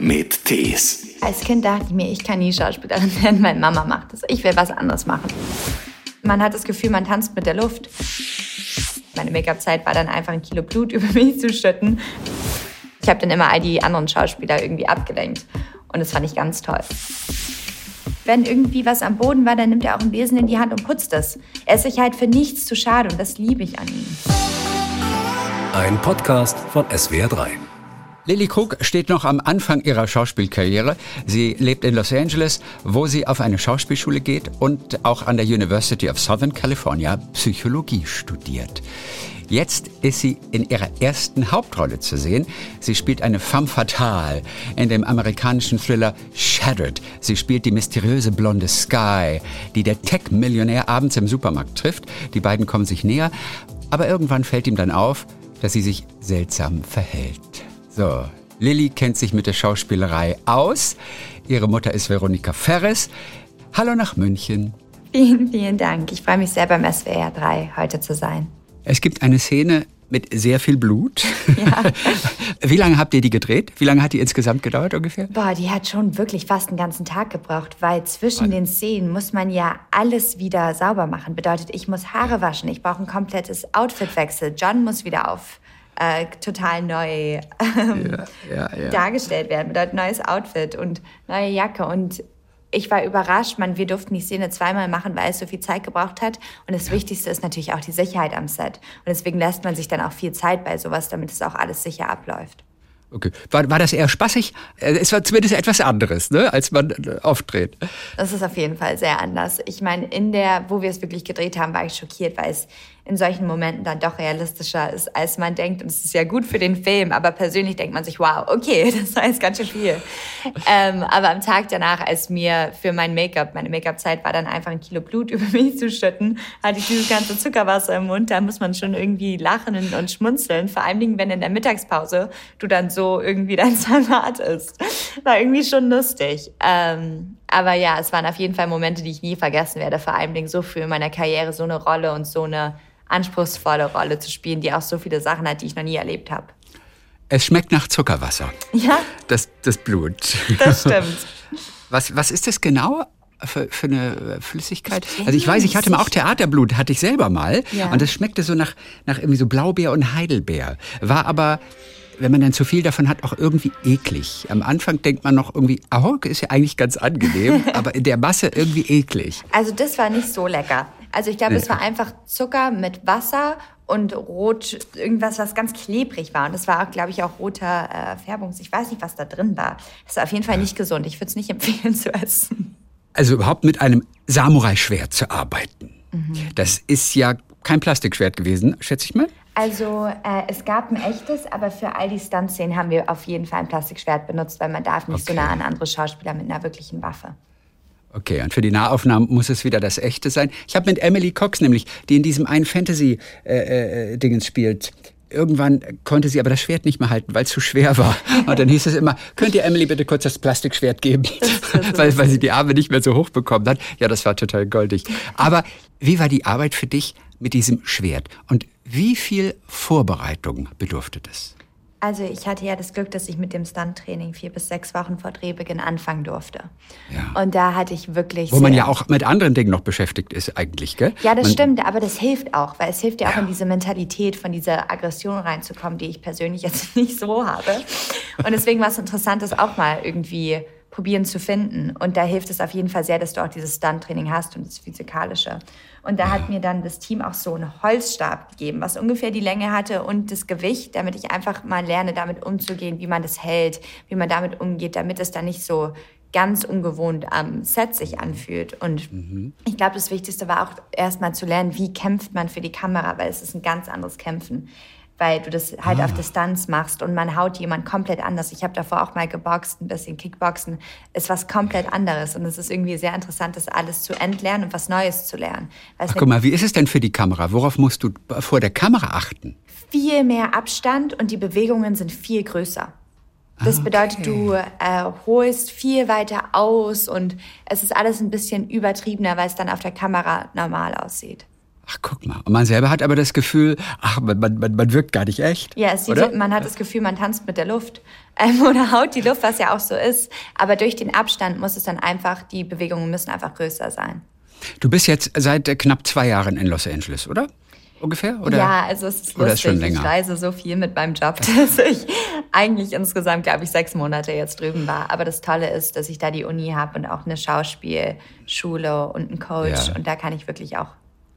mit Tees. Als Kind dachte ich mir, ich kann nie Schauspielerin werden, meine Mama macht das. Ich will was anderes machen. Man hat das Gefühl, man tanzt mit der Luft. Meine Make-up-Zeit war dann einfach ein Kilo Blut über mich zu schütten. Ich habe dann immer all die anderen Schauspieler irgendwie abgelenkt. Und das fand ich ganz toll. Wenn irgendwie was am Boden war, dann nimmt er auch einen Besen in die Hand und putzt es. Er ist sich halt für nichts zu schade und das liebe ich an ihm. Ein Podcast von SWR3. Lily Krug steht noch am Anfang ihrer Schauspielkarriere. Sie lebt in Los Angeles, wo sie auf eine Schauspielschule geht und auch an der University of Southern California Psychologie studiert. Jetzt ist sie in ihrer ersten Hauptrolle zu sehen. Sie spielt eine femme fatale in dem amerikanischen Thriller Shattered. Sie spielt die mysteriöse blonde Sky, die der Tech-Millionär abends im Supermarkt trifft. Die beiden kommen sich näher, aber irgendwann fällt ihm dann auf, dass sie sich seltsam verhält. So, Lilly kennt sich mit der Schauspielerei aus. Ihre Mutter ist Veronika Ferres. Hallo nach München. Vielen, vielen Dank. Ich freue mich sehr beim SWR 3 heute zu sein. Es gibt eine Szene mit sehr viel Blut. Ja. Wie lange habt ihr die gedreht? Wie lange hat die insgesamt gedauert ungefähr? Boah, die hat schon wirklich fast einen ganzen Tag gebraucht, weil zwischen den Szenen muss man ja alles wieder sauber machen. Bedeutet, ich muss Haare waschen, ich brauche ein komplettes Outfitwechsel. John muss wieder auf äh, total neu ähm, Ja, ja, ja. dargestellt werden. Bedeutet neues Outfit und neue Jacke. Und ich war überrascht, man, wir durften die Szene zweimal machen, weil es so viel Zeit gebraucht hat. Und das Wichtigste ist natürlich auch die Sicherheit am Set. Und deswegen lässt man sich dann auch viel Zeit bei sowas, damit es auch alles sicher abläuft. Okay. War, war das eher spaßig? Äh, Es war zumindest etwas anderes, ne, als man äh, aufdreht. Das ist auf jeden Fall sehr anders. Ich meine, in der, wo wir es wirklich gedreht haben, war ich schockiert, weil es in solchen Momenten dann doch realistischer ist, als man denkt. Und es ist ja gut für den Film, aber persönlich denkt man sich, wow, okay, das war jetzt ganz schön viel. ähm, aber am Tag danach, als mir für mein Make-up, meine Make-up-Zeit war dann einfach ein Kilo Blut über mich zu schütten, hatte ich dieses ganze Zuckerwasser im Mund. Da muss man schon irgendwie lachen und, schmunzeln. Vor allen Dingen, wenn in der Mittagspause du dann so irgendwie dein Salat isst. War irgendwie schon lustig. Ähm, aber ja, es waren auf jeden Fall Momente, die ich nie vergessen werde. Vor allen Dingen so für in meiner Karriere so eine Rolle und so eine anspruchsvolle Rolle zu spielen, die auch so viele Sachen hat, die ich noch nie erlebt habe. Es schmeckt nach Zuckerwasser. Ja, Das, das Blut. das stimmt. Was, was ist das genau? Für, für eine Flüssigkeit? Ich Also ich weiß, ich hatte mal auch Theaterblut, hatte ich selber mal. Ja. Und das schmeckte so nach, nach irgendwie so Blaubeer und Heidelbeer. War aber, wenn man dann zu viel davon hat, auch irgendwie eklig. Am Anfang denkt man noch irgendwie, Ahork ist ja eigentlich ganz angenehm, aber in der Masse irgendwie eklig. Also das war nicht so lecker. Also ich glaube, Nee. es war einfach Zucker mit Wasser und rot, irgendwas, was ganz klebrig war. Und das war auch, glaube ich, auch roter äh, Färbungs. Ich weiß nicht, was da drin war. Das war auf jeden Fall nicht gesund. Ich würde es nicht empfehlen zu essen. Also überhaupt mit einem Samurai-Schwert zu arbeiten. Mhm. Das ist ja kein Plastikschwert gewesen, schätze ich mal. Also äh, es gab ein echtes, aber für all die Stunt-Szenen haben wir auf jeden Fall ein Plastikschwert benutzt, weil man darf nicht so Okay. nah an andere Schauspieler mit einer wirklichen Waffe. Okay, und für die Nahaufnahmen muss es wieder das Echte sein. Ich habe mit Emily Cox nämlich, die in diesem einen Fantasy-Dingens spielt. Irgendwann konnte sie aber das Schwert nicht mehr halten, weil es zu schwer war. Und dann hieß es immer, könnt ihr Emily bitte kurz das Plastikschwert geben? weil, weil sie die Arme nicht mehr so hoch bekommen hat. Ja, das war total goldig. Aber wie war die Arbeit für dich mit diesem Schwert? Und wie viel Vorbereitung bedurfte das? Also ich hatte ja das Glück, dass ich mit dem Stunt-Training vier bis sechs Wochen vor Drehbeginn anfangen durfte. Ja. Und da hatte ich wirklich... Wo man ja auch mit anderen Dingen noch beschäftigt ist eigentlich, gell? Ja, das man, stimmt, aber das hilft auch, weil es hilft ja auch Ja. in diese Mentalität von dieser Aggression reinzukommen, die ich persönlich jetzt nicht so habe. Und deswegen war es interessant, das auch mal irgendwie probieren zu finden. Und da hilft es auf jeden Fall sehr, dass du auch dieses Stunt-Training hast und das Physikalische. Und da hat mir dann das Team auch so einen Holzstab gegeben, was ungefähr die Länge hatte und das Gewicht, damit ich einfach mal lerne, damit umzugehen, wie man das hält, wie man damit umgeht, damit es dann nicht so ganz ungewohnt am Set sich anfühlt. Und ich glaube, das Wichtigste war auch erstmal zu lernen, wie kämpft man für die Kamera, weil es ist ein ganz anderes Kämpfen. Weil du das halt auf Distanz machst und man haut jemand komplett anders. Ich habe davor auch mal geboxt, ein bisschen Kickboxen. Ist was komplett anderes. Und es ist irgendwie sehr interessant, das alles zu entlernen und was Neues zu lernen. Ach, guck mal, wie ist es denn für die Kamera? Worauf musst du vor der Kamera achten? viel mehr Abstand und die Bewegungen sind viel größer. Das Ah, bedeutet, okay. du äh, holst viel weiter aus und es ist alles ein bisschen übertriebener, weil es dann auf der Kamera normal aussieht. Ach, guck mal. Und man selber hat aber das Gefühl, ach, man, man, man wirkt gar nicht echt. Ja, sieht, man hat das Gefühl, man tanzt mit der Luft ähm, oder haut die Luft, was ja auch so ist. Aber durch den Abstand muss es dann einfach, die Bewegungen müssen einfach größer sein. Du bist jetzt seit äh, knapp zwei Jahren in Los Angeles, oder? Ungefähr? Oder? Ja, also es ist lustig. Ist schon länger? Ich reise so viel mit meinem Job, dass ich eigentlich insgesamt, glaube ich, sechs Monate jetzt drüben war. Aber das Tolle ist, dass ich da die Uni habe und auch eine Schauspielschule und einen Coach. Ja. Und da kann ich wirklich auch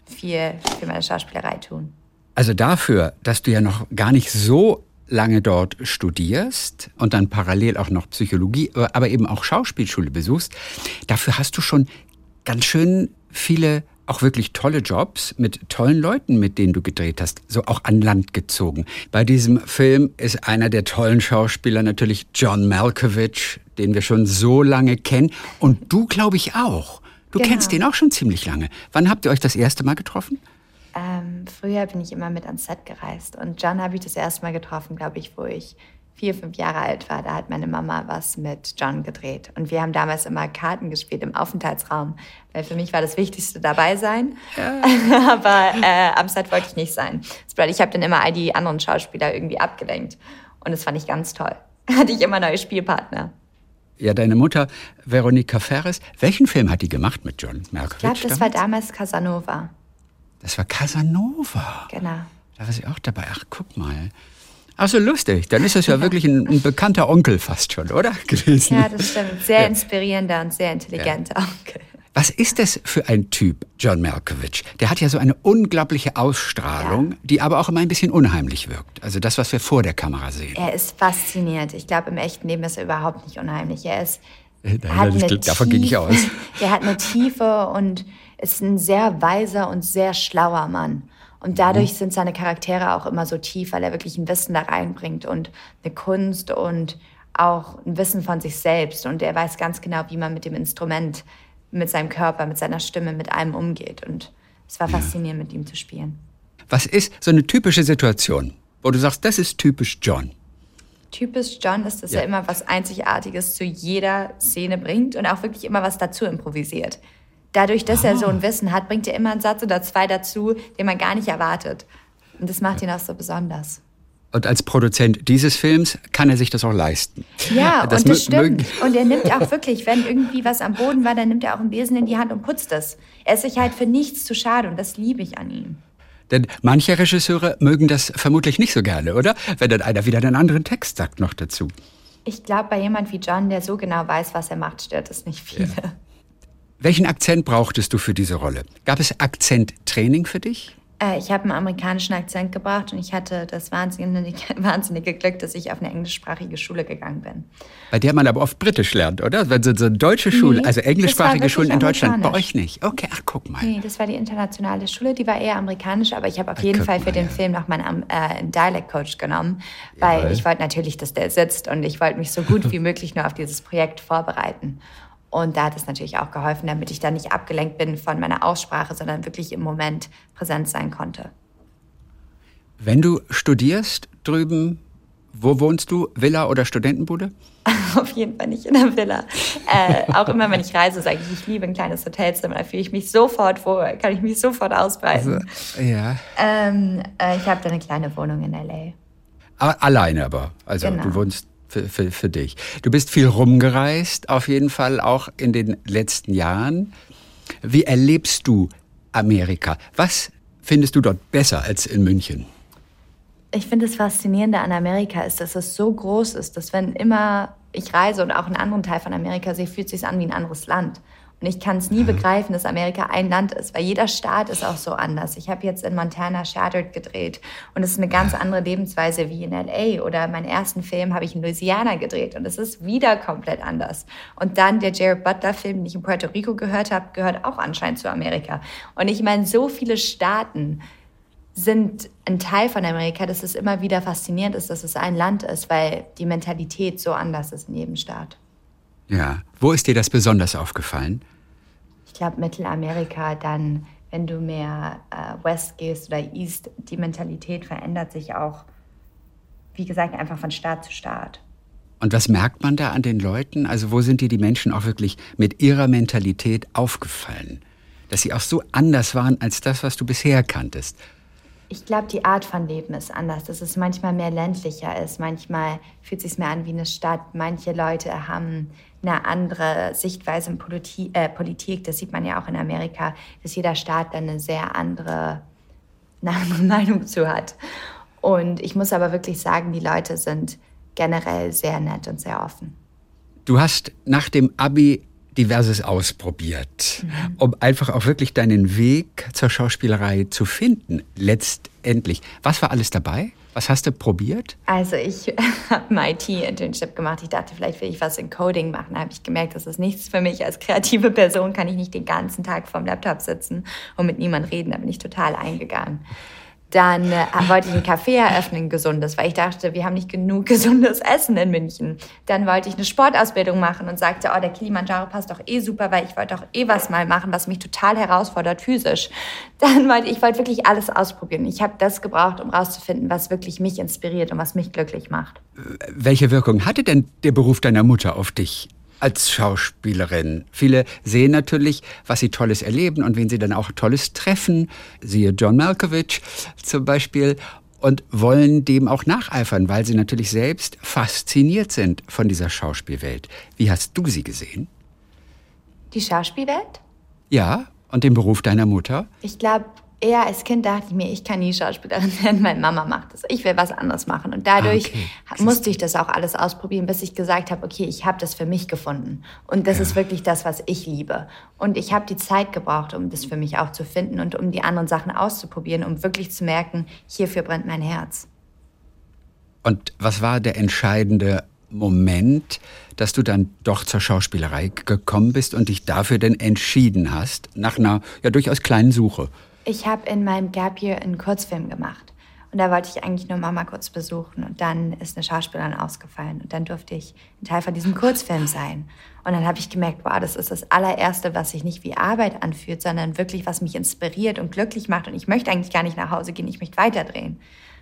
viel für meine Schauspielerei tun. Also dafür, dass du ja noch gar nicht so lange dort studierst und dann parallel auch noch Psychologie, aber eben auch Schauspielschule besuchst, dafür hast du schon ganz schön viele auch wirklich tolle Jobs mit tollen Leuten, mit denen du gedreht hast, so auch an Land gezogen. Bei diesem Film ist einer der tollen Schauspieler natürlich John Malkovich, den wir schon so lange kennen und du glaube ich auch. Du genau. kennst den auch schon ziemlich lange. Wann habt ihr euch das erste Mal getroffen? Ähm, früher bin ich immer mit ans Set gereist und John habe ich das erste Mal getroffen, glaube ich, wo ich vier, fünf Jahre alt war. Da hat meine Mama was mit John gedreht und wir haben damals immer Karten gespielt im Aufenthaltsraum, weil für mich war das Wichtigste dabei sein. Ja. Aber äh, am Set wollte ich nicht sein. Ich habe dann immer all die anderen Schauspieler irgendwie abgelenkt und das fand ich ganz toll. Hatte ich immer neue Spielpartner. Ja, deine Mutter, Veronika Ferres, welchen Film hat die gemacht mit John Malkovich? Ich glaube, das damals? war damals Casanova. Das war Casanova? Genau. Da war sie auch dabei. Ach, guck mal. Ach so, lustig. Dann ist das ja wirklich ein, ein, bekannter Onkel fast schon, oder? Gewesen. Ja, das stimmt. Sehr ja. inspirierender und sehr intelligenter ja. Onkel. Was ist das für ein Typ, John Malkovich? Der hat ja so eine unglaubliche Ausstrahlung, ja. die aber auch immer ein bisschen unheimlich wirkt. Also das, was wir vor der Kamera sehen. Er ist faszinierend. Ich glaube, im echten Leben ist er überhaupt nicht unheimlich. Er ist. Nein, hat eine davon ging ich aus. er hat eine Tiefe und ist ein sehr weiser und sehr schlauer Mann. Und dadurch mhm. sind seine Charaktere auch immer so tief, weil er wirklich ein Wissen da reinbringt und eine Kunst und auch ein Wissen von sich selbst. Und er weiß ganz genau, wie man mit dem Instrument mit seinem Körper, mit seiner Stimme, mit allem umgeht. Und es war ja. faszinierend, mit ihm zu spielen. Was ist so eine typische Situation, wo du sagst, das ist typisch John? Typisch John ist, dass ja. er immer was Einzigartiges zu jeder Szene bringt und auch wirklich immer was dazu improvisiert. Dadurch, dass oh. er so ein ah. Wissen hat, bringt er immer einen Satz oder zwei dazu, den man gar nicht erwartet. Und das macht ihn auch so besonders. Und als Produzent dieses Films kann er sich das auch leisten. Ja, das und das stimmt. Und er nimmt auch wirklich, wenn irgendwie was am Boden war, dann nimmt er auch einen Besen in die Hand und putzt es. Er ist sich halt für nichts zu schade und das liebe ich an ihm. Denn manche Regisseure mögen das vermutlich nicht so gerne, oder? Wenn dann einer wieder einen anderen Text sagt noch dazu. Ich glaube, bei jemand wie John, der so genau weiß, was er macht, stört es nicht viele. Ja. Welchen Akzent brauchtest du für diese Rolle? Gab es Akzenttraining für dich? Äh, ich habe einen amerikanischen Akzent gebracht und ich hatte das wahnsinnige, wahnsinnige Glück, dass ich auf eine englischsprachige Schule gegangen bin. Bei der man aber oft Britisch lernt, oder? Wenn so, so eine deutsche Schule, nee, also englischsprachige Schulen in Deutschland, bei euch nicht. Okay, ach guck mal. Nee, das war die internationale Schule, die war eher amerikanisch, aber ich habe auf ach, jeden Fall für mal, den ja. Film noch meinen äh, Dialect Coach genommen, weil Jawohl. ich wollte natürlich, dass der sitzt und ich wollte mich so gut wie möglich nur auf dieses Projekt vorbereiten. Und da hat es natürlich auch geholfen, damit ich da nicht abgelenkt bin von meiner Aussprache, sondern wirklich im Moment präsent sein konnte. Wenn du studierst drüben, wo wohnst du? Villa oder Studentenbude? Auf jeden Fall nicht in der Villa. Äh, auch immer, wenn ich reise, sage ich, ich liebe ein kleines Hotelzimmer. Da fühle ich mich sofort wohl, kann ich mich sofort ausbreiten. Also, ja. Ähm, äh, ich habe da eine kleine Wohnung in L.A. Alleine aber. Also genau. du wohnst für, für, für dich. Du bist viel rumgereist, auf jeden Fall auch in den letzten Jahren. Wie erlebst du Amerika? Was findest du dort besser als in München? Ich finde das Faszinierende an Amerika ist, dass es so groß ist, dass wenn immer ich reise und auch einen anderen Teil von Amerika sehe, fühlt es sich an wie ein anderes Land. Und ich kann es nie begreifen, dass Amerika ein Land ist, weil jeder Staat ist auch so anders. Ich habe jetzt in Montana Shattered gedreht und es ist eine ganz andere Lebensweise wie in LA. Oder meinen ersten Film habe ich in Louisiana gedreht und es ist wieder komplett anders. Und dann der Jared Butler-Film, den ich in Puerto Rico gehört habe, gehört auch anscheinend zu Amerika. Und ich meine, so viele Staaten sind ein Teil von Amerika, dass es immer wieder faszinierend ist, dass es ein Land ist, weil die Mentalität so anders ist in jedem Staat. Ja, wo ist dir das besonders aufgefallen? Ich glaube, Mittelamerika dann, wenn du mehr äh, West gehst oder East, die Mentalität verändert sich auch, wie gesagt, einfach von Staat zu Staat. Und was merkt man da an den Leuten? Also wo sind dir die Menschen auch wirklich mit ihrer Mentalität aufgefallen? dass sie auch so anders waren als das, was du bisher kanntest. Ich glaube, die Art von Leben ist anders, dass es manchmal mehr ländlicher ist. Manchmal fühlt es sich mehr an wie eine Stadt. Manche Leute haben eine andere Sichtweise in Politi äh, Politik. Das sieht man ja auch in Amerika, dass jeder Staat dann eine sehr andere, eine andere Meinung zu hat. Und ich muss aber wirklich sagen, die Leute sind generell sehr nett und sehr offen. Du hast nach dem Abi diverses ausprobiert, mhm. um einfach auch wirklich deinen Weg zur Schauspielerei zu finden, letztendlich. Was war alles dabei? Was hast du probiert? Also ich habe ein IT-Internship gemacht. Ich dachte, vielleicht will ich was in Coding machen. Da habe ich gemerkt, das ist nichts für mich. Als kreative Person kann ich nicht den ganzen Tag vorm Laptop sitzen und mit niemandem reden. Da bin ich total eingegangen. Dann äh, wollte ich ein Café eröffnen, gesundes, weil ich dachte, wir haben nicht genug gesundes Essen in München. Dann wollte ich eine Sportausbildung machen und sagte, oh, der Kilimanjaro passt doch eh super, weil ich wollte doch eh was mal machen, was mich total herausfordert physisch. Dann wollte ich wollte wirklich alles ausprobieren. Ich habe das gebraucht, um rauszufinden, was wirklich mich inspiriert und was mich glücklich macht. Welche Wirkung hatte denn der Beruf deiner Mutter auf dich? Als Schauspielerin. Viele sehen natürlich, was sie Tolles erleben und wen sie dann auch Tolles treffen. Siehe John Malkovich zum Beispiel und wollen dem auch nacheifern, weil sie natürlich selbst fasziniert sind von dieser Schauspielwelt. Wie hast du sie gesehen? Die Schauspielwelt? Ja, und den Beruf deiner Mutter? Ich glaube, eher als Kind dachte ich mir, ich kann nie Schauspielerin werden, meine Mama macht das. Ich will was anderes machen. Und dadurch ah, okay. musste ich das auch alles ausprobieren, bis ich gesagt habe, okay, ich habe das für mich gefunden. Und das ja. ist wirklich das, was ich liebe. Und ich habe die Zeit gebraucht, um das für mich auch zu finden und um die anderen Sachen auszuprobieren, um wirklich zu merken, hierfür brennt mein Herz. Und was war der entscheidende Moment, dass du dann doch zur Schauspielerei gekommen bist und dich dafür denn entschieden hast, nach einer ja durchaus kleinen Suche? Ich habe in meinem Gap Year einen Kurzfilm gemacht. Und da wollte ich eigentlich nur Mama kurz besuchen. Und dann ist eine Schauspielerin ausgefallen. Und dann durfte ich ein Teil von diesem Kurzfilm sein. Und dann habe ich gemerkt, wow, das ist das allererste, was sich nicht wie Arbeit anfühlt, sondern wirklich, was mich inspiriert und glücklich macht. Und ich möchte eigentlich gar nicht nach Hause gehen, ich möchte weiterdrehen.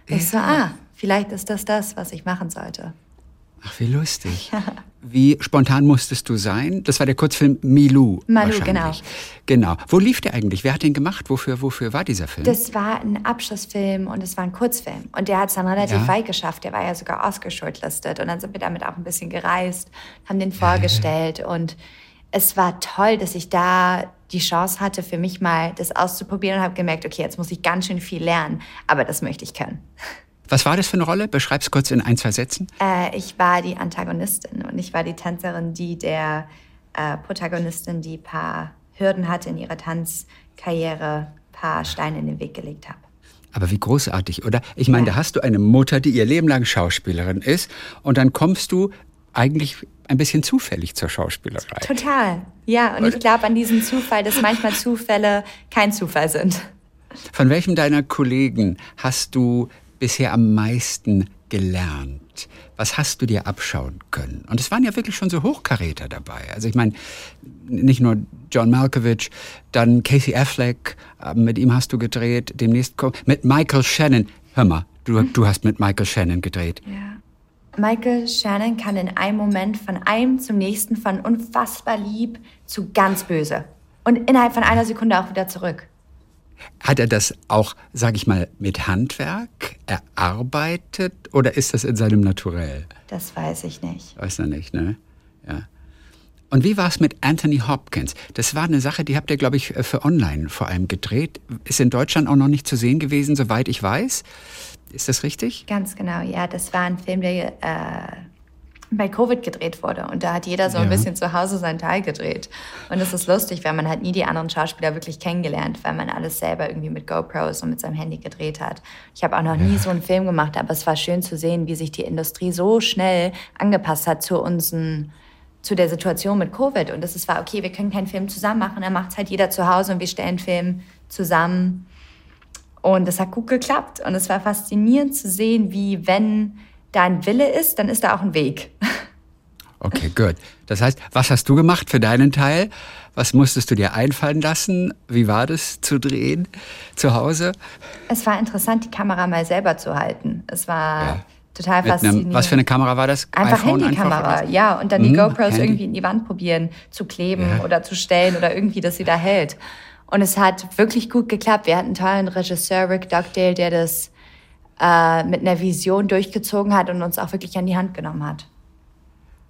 Ja. Ich so, ah, vielleicht ist das das, was ich machen sollte. Ach, wie lustig. Wie spontan musstest du sein? Das war der Kurzfilm Milou. Malu, genau. Genau. Wo lief der eigentlich? Wer hat den gemacht? Wofür, wofür war dieser Film? Das war ein Abschlussfilm und es war ein Kurzfilm. Und der hat es dann relativ ja. weit geschafft. Der war ja sogar Oscar-shortlisted. Und dann sind wir damit auch ein bisschen gereist, haben den vorgestellt. Ja. Und es war toll, dass ich da die Chance hatte, für mich mal das auszuprobieren und habe gemerkt, okay, jetzt muss ich ganz schön viel lernen. Aber das möchte ich können. Was war das für eine Rolle? Beschreib's kurz in ein, zwei Sätzen. Äh, ich war die Antagonistin und ich war die Tänzerin, die der äh, Protagonistin die paar Hürden hatte in ihrer Tanzkarriere, paar Steine in den Weg gelegt habe. Aber wie großartig, oder? Ich meine, ja. da hast du eine Mutter, die ihr Leben lang Schauspielerin ist und dann kommst du eigentlich ein bisschen zufällig zur Schauspielerei. Total, ja. Und oder? ich glaube an diesen Zufall, dass manchmal Zufälle kein Zufall sind. Von welchem deiner Kollegen hast du bisher am meisten gelernt? Was hast du dir abschauen können? Und es waren ja wirklich schon so Hochkaräter dabei. Also ich meine, nicht nur John Malkovich, dann Casey Affleck, äh, mit ihm hast du gedreht, demnächst mit Michael Shannon. Hör mal, du, du hast mit Michael Shannon gedreht. Ja. Michael Shannon kann in einem Moment von einem zum nächsten, von unfassbar lieb zu ganz böse. Und innerhalb von einer Sekunde auch wieder zurück. Hat er das auch, sage ich mal, mit Handwerk erarbeitet oder ist das in seinem Naturell? Das weiß ich nicht. Weiß er nicht, ne? Ja. Und wie war es mit Anthony Hopkins? Das war eine Sache, die habt ihr, glaube ich, für online vor allem gedreht. Ist in Deutschland auch noch nicht zu sehen gewesen, soweit ich weiß. Ist das richtig? Ganz genau, ja. Das war ein Film, der äh, bei Covid gedreht wurde. Und da hat jeder so ein bisschen zu Hause seinen Teil gedreht. Und das ist lustig, weil man hat nie die anderen Schauspieler wirklich kennengelernt, weil man alles selber irgendwie mit GoPros und mit seinem Handy gedreht hat. Ich habe auch noch ja. nie so einen Film gemacht, aber es war schön zu sehen, wie sich die Industrie so schnell angepasst hat zu unseren zu der Situation mit Covid. Und das ist war, okay, wir können keinen Film zusammen machen, dann macht es halt jeder zu Hause und wir stellen Film zusammen. Und das hat gut geklappt. Und es war faszinierend zu sehen, wie wenn da ein Wille ist, dann ist da auch ein Weg. Okay, gut. Das heißt, was hast du gemacht für deinen Teil? Was musstest du dir einfallen lassen? Wie war das zu drehen zu Hause? Es war interessant, die Kamera mal selber zu halten. Es war ja. total faszinierend. Einem, was für eine Kamera war das? Einfach Handykamera, ja. Und dann die mhm, GoPros Handy. irgendwie in die Wand probieren zu kleben ja. oder zu stellen oder irgendwie, dass sie da hält. Und es hat wirklich gut geklappt. Wir hatten einen tollen Regisseur, Rick Dugdale, der das äh, mit einer Vision durchgezogen hat und uns auch wirklich an die Hand genommen hat.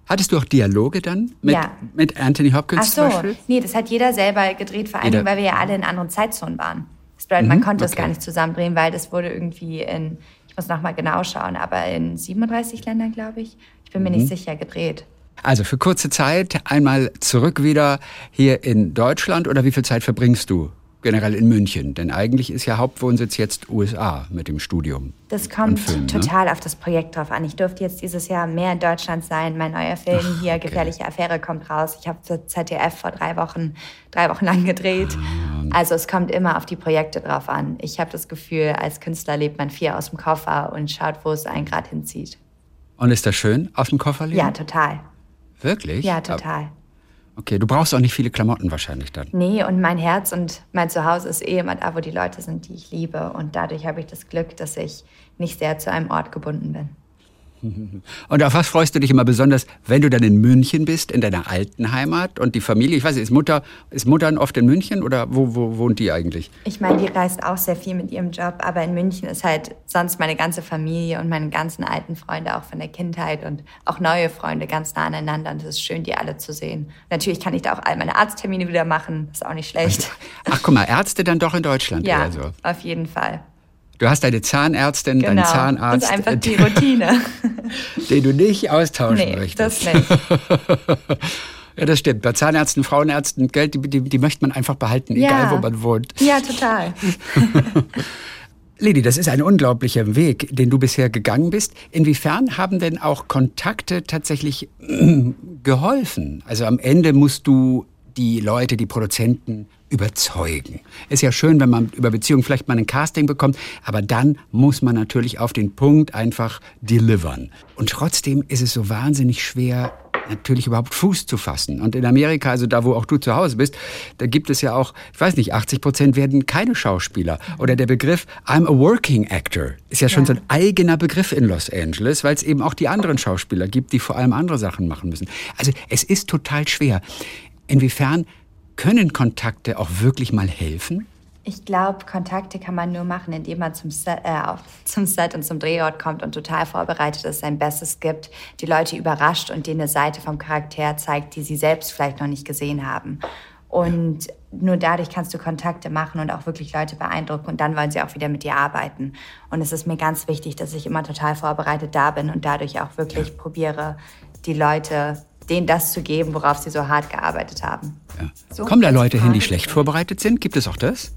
Hattest du auch Dialoge dann mit, Ja. mit Anthony Hopkins Ach so, zum Beispiel? nee, das hat jeder selber gedreht, vor allem, weil wir ja alle in anderen Zeitzonen waren. Das bedeutet, man Mhm, konnte es okay. gar nicht zusammendrehen, weil das wurde irgendwie in, ich muss nochmal genau schauen, aber in 37 Ländern, glaube ich. Ich bin mir Mhm. nicht sicher, gedreht. Also für kurze Zeit einmal zurück wieder hier in Deutschland oder wie viel Zeit verbringst du generell in München? Denn eigentlich ist ja Hauptwohnsitz jetzt USA mit dem Studium. Das kommt Film, ne? total auf das Projekt drauf an. Ich durfte jetzt dieses Jahr mehr in Deutschland sein. Mein neuer Film hier, Gefährliche Affäre, kommt raus. Ich habe für ZDF vor drei Wochen, drei Wochen lang gedreht. Ah. Also es kommt immer auf die Projekte drauf an. Ich habe das Gefühl, als Künstler lebt man viel aus dem Koffer und schaut, wo es einen gerade hinzieht. Und ist das schön aus dem Koffer leben? Ja, total. Wirklich? Ja, total. Okay, du brauchst auch nicht viele Klamotten wahrscheinlich dann. Nee, und mein Herz und mein Zuhause ist eh immer da, wo die Leute sind, die ich liebe. Und dadurch habe ich das Glück, dass ich nicht sehr zu einem Ort gebunden bin. Und auf was freust du dich immer besonders, wenn du dann in München bist, in deiner alten Heimat und die Familie? Ich weiß nicht, ist Mutter, ist Mutter oft in München oder wo, wo wohnt die eigentlich? Ich meine, die reist auch sehr viel mit ihrem Job, aber in München ist halt sonst meine ganze Familie und meine ganzen alten Freunde auch von der Kindheit und auch neue Freunde ganz nah aneinander. Und es ist schön, die alle zu sehen. Natürlich kann ich da auch all meine Arzttermine wieder machen, ist auch nicht schlecht. Ach, guck mal, Ärzte dann doch in Deutschland Ja, eher so. auf jeden Fall. Du hast deine Zahnärztin, Genau. deinen Zahnarzt, Das ist einfach die Routine. den du nicht austauschen nee, möchtest. das nicht. Ja, das stimmt. Bei Zahnärzten, Frauenärzten, Geld, die, die, die möchte man einfach behalten, Ja. egal wo man wohnt. Ja, total. Lili, das ist ein unglaublicher Weg, den du bisher gegangen bist. Inwiefern haben denn auch Kontakte tatsächlich geholfen? Also am Ende musst du die Leute, die Produzenten überzeugen. Ist ja schön, wenn man über Beziehungen vielleicht mal ein Casting bekommt, aber dann muss man natürlich auf den Punkt einfach delivern. Und trotzdem ist es so wahnsinnig schwer, natürlich überhaupt Fuß zu fassen. Und in Amerika, also da, wo auch du zu Hause bist, da gibt es ja auch, ich weiß nicht, 80 Prozent werden keine Schauspieler. Oder der Begriff I'm a working actor ist ja schon Ja. so ein eigener Begriff in Los Angeles, weil es eben auch die anderen Schauspieler gibt, die vor allem andere Sachen machen müssen. Also es ist total schwer. Inwiefern können Kontakte auch wirklich mal helfen? Ich glaube, Kontakte kann man nur machen, indem man zum Set, äh, zum Set und zum Drehort kommt und total vorbereitet ist, sein Bestes gibt, die Leute überrascht und denen eine Seite vom Charakter zeigt, die sie selbst vielleicht noch nicht gesehen haben. Und nur dadurch kannst du Kontakte machen und auch wirklich Leute beeindrucken und dann wollen sie auch wieder mit dir arbeiten. Und es ist mir ganz wichtig, dass ich immer total vorbereitet da bin und dadurch auch wirklich probiere, die Leute, denen das zu geben, worauf sie so hart gearbeitet haben. Ja. So, Kommen da Leute hin, die schlecht vorbereitet sind? Gibt es auch das?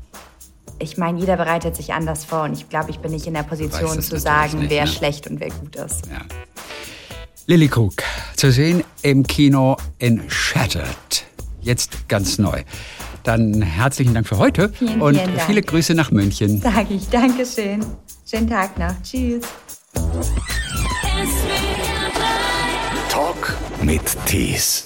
ich meine, jeder bereitet sich anders vor und ich glaube, ich bin nicht in der Position zu sagen, nicht, wer ne? schlecht und wer gut ist. Ja. Lilly Krug, zu sehen im Kino in Shattered. Jetzt ganz neu. Dann herzlichen Dank für heute Vielen, und vielen Dank. viele Grüße nach München. Sag ich, Dankeschön. Schönen Tag noch. Tschüss. Mit Tees.